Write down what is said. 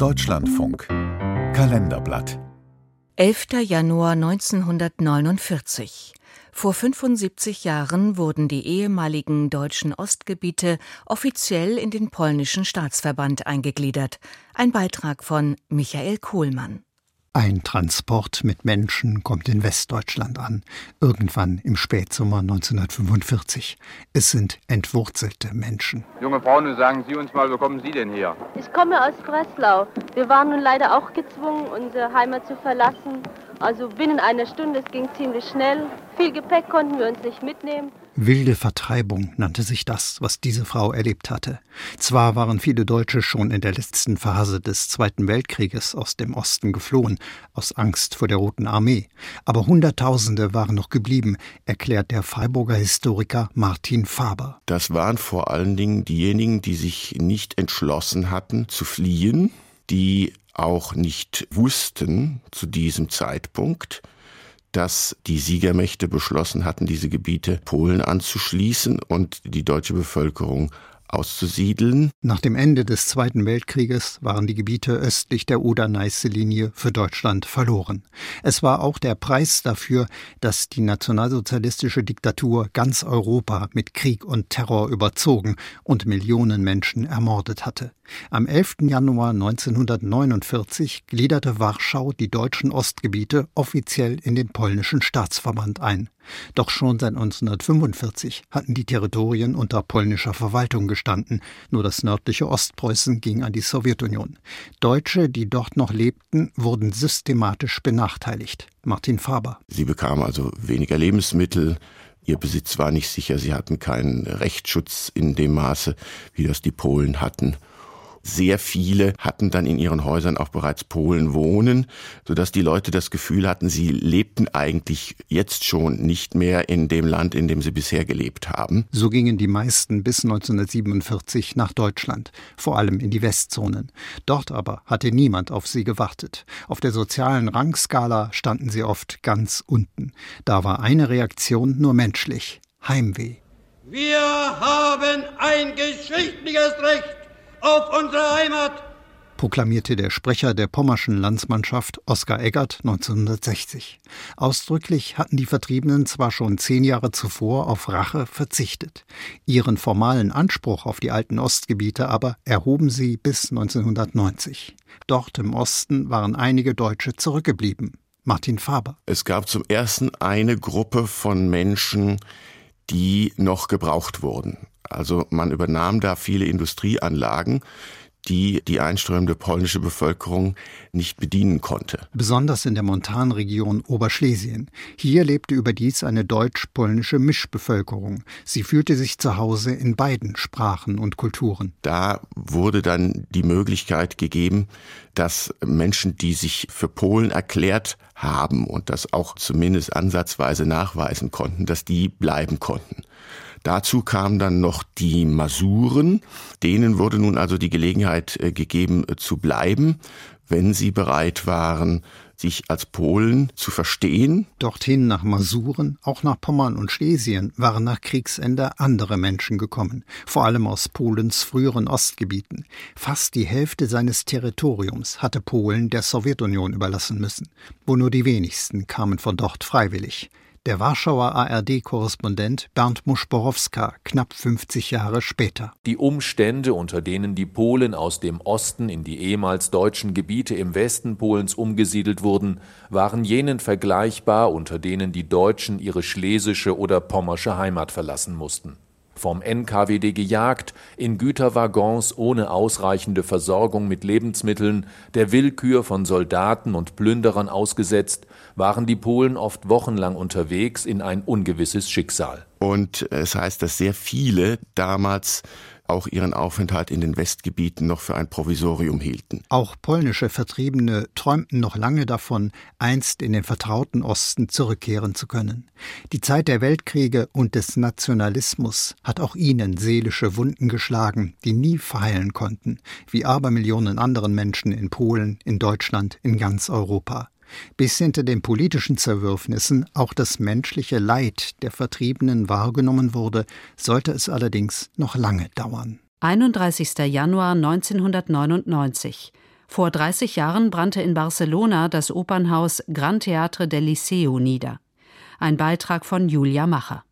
Deutschlandfunk Kalenderblatt 11. Januar 1949. Vor 75 Jahren wurden die ehemaligen deutschen Ostgebiete offiziell in den polnischen Staatsverband eingegliedert. Ein Beitrag von Michael Kohlmann. Ein Transport mit Menschen kommt in Westdeutschland an, irgendwann im Spätsommer 1945. Es sind entwurzelte Menschen. Junge Frau, nun sagen Sie uns mal, wo kommen Sie denn her? Ich komme aus Breslau. Wir waren nun leider auch gezwungen, unsere Heimat zu verlassen. Also binnen einer Stunde, es ging ziemlich schnell. Viel Gepäck konnten wir uns nicht mitnehmen. Wilde Vertreibung nannte sich das, was diese Frau erlebt hatte. Zwar waren viele Deutsche schon in der letzten Phase des Zweiten Weltkrieges aus dem Osten geflohen, aus Angst vor der Roten Armee, aber Hunderttausende waren noch geblieben, erklärt der Freiburger Historiker Martin Faber. Das waren vor allen Dingen diejenigen, die sich nicht entschlossen hatten zu fliehen, die auch nicht wussten zu diesem Zeitpunkt, dass die Siegermächte beschlossen hatten, diese Gebiete Polen anzuschließen und die deutsche Bevölkerung auszusiedeln. Nach dem Ende des Zweiten Weltkrieges waren die Gebiete östlich der Oder-Neiße-Linie für Deutschland verloren. Es war auch der Preis dafür, dass die nationalsozialistische Diktatur ganz Europa mit Krieg und Terror überzogen und Millionen Menschen ermordet hatte. Am 11. Januar 1949 gliederte Warschau die deutschen Ostgebiete offiziell in den polnischen Staatsverband ein. Doch schon seit 1945 hatten die Territorien unter polnischer Verwaltung gestanden, nur das nördliche Ostpreußen ging an die Sowjetunion. Deutsche, die dort noch lebten, wurden systematisch benachteiligt. Martin Faber. Sie bekamen also weniger Lebensmittel, Ihr Besitz war nicht sicher, sie hatten keinen Rechtsschutz in dem Maße, wie das die Polen hatten. Sehr viele hatten dann in ihren Häusern auch bereits Polen wohnen, sodass die Leute das Gefühl hatten, sie lebten eigentlich jetzt schon nicht mehr in dem Land, in dem sie bisher gelebt haben. So gingen die meisten bis 1947 nach Deutschland, vor allem in die Westzonen. Dort aber hatte niemand auf sie gewartet. Auf der sozialen Rangskala standen sie oft ganz unten. Da war eine Reaktion nur menschlich. Heimweh. Wir haben ein geschichtliches Recht auf unsere Heimat! proklamierte der Sprecher der pommerschen Landsmannschaft Oskar Eggert 1960. Ausdrücklich hatten die Vertriebenen zwar schon zehn Jahre zuvor auf Rache verzichtet. Ihren formalen Anspruch auf die alten Ostgebiete aber erhoben sie bis 1990. Dort im Osten waren einige Deutsche zurückgeblieben. Martin Faber. Es gab zum ersten eine Gruppe von Menschen, die noch gebraucht wurden. Also man übernahm da viele Industrieanlagen, die die einströmende polnische Bevölkerung nicht bedienen konnte. Besonders in der Montanregion Oberschlesien. Hier lebte überdies eine deutsch-polnische Mischbevölkerung. Sie fühlte sich zu Hause in beiden Sprachen und Kulturen. Da wurde dann die Möglichkeit gegeben, dass Menschen, die sich für Polen erklärt haben und das auch zumindest ansatzweise nachweisen konnten, dass die bleiben konnten. Dazu kamen dann noch die Masuren. Denen wurde nun also die Gelegenheit äh, gegeben äh, zu bleiben, wenn sie bereit waren, sich als Polen zu verstehen. Dorthin nach Masuren, auch nach Pommern und Schlesien waren nach Kriegsende andere Menschen gekommen, vor allem aus Polens früheren Ostgebieten. Fast die Hälfte seines Territoriums hatte Polen der Sowjetunion überlassen müssen, wo nur die wenigsten kamen von dort freiwillig. Der Warschauer ARD-Korrespondent Bernd Muschborowska knapp 50 Jahre später. Die Umstände, unter denen die Polen aus dem Osten in die ehemals deutschen Gebiete im Westen Polens umgesiedelt wurden, waren jenen vergleichbar, unter denen die Deutschen ihre schlesische oder pommersche Heimat verlassen mussten vom NKWD gejagt, in Güterwaggons ohne ausreichende Versorgung mit Lebensmitteln, der Willkür von Soldaten und Plünderern ausgesetzt, waren die Polen oft wochenlang unterwegs in ein ungewisses Schicksal. Und es heißt, dass sehr viele damals auch ihren Aufenthalt in den Westgebieten noch für ein Provisorium hielten. Auch polnische Vertriebene träumten noch lange davon, einst in den vertrauten Osten zurückkehren zu können. Die Zeit der Weltkriege und des Nationalismus hat auch ihnen seelische Wunden geschlagen, die nie verheilen konnten, wie Abermillionen anderen Menschen in Polen, in Deutschland, in ganz Europa. Bis hinter den politischen Zerwürfnissen auch das menschliche Leid der Vertriebenen wahrgenommen wurde, sollte es allerdings noch lange dauern. 31. Januar 1999. Vor 30 Jahren brannte in Barcelona das Opernhaus Gran Teatre del Liceo nieder. Ein Beitrag von Julia Macher.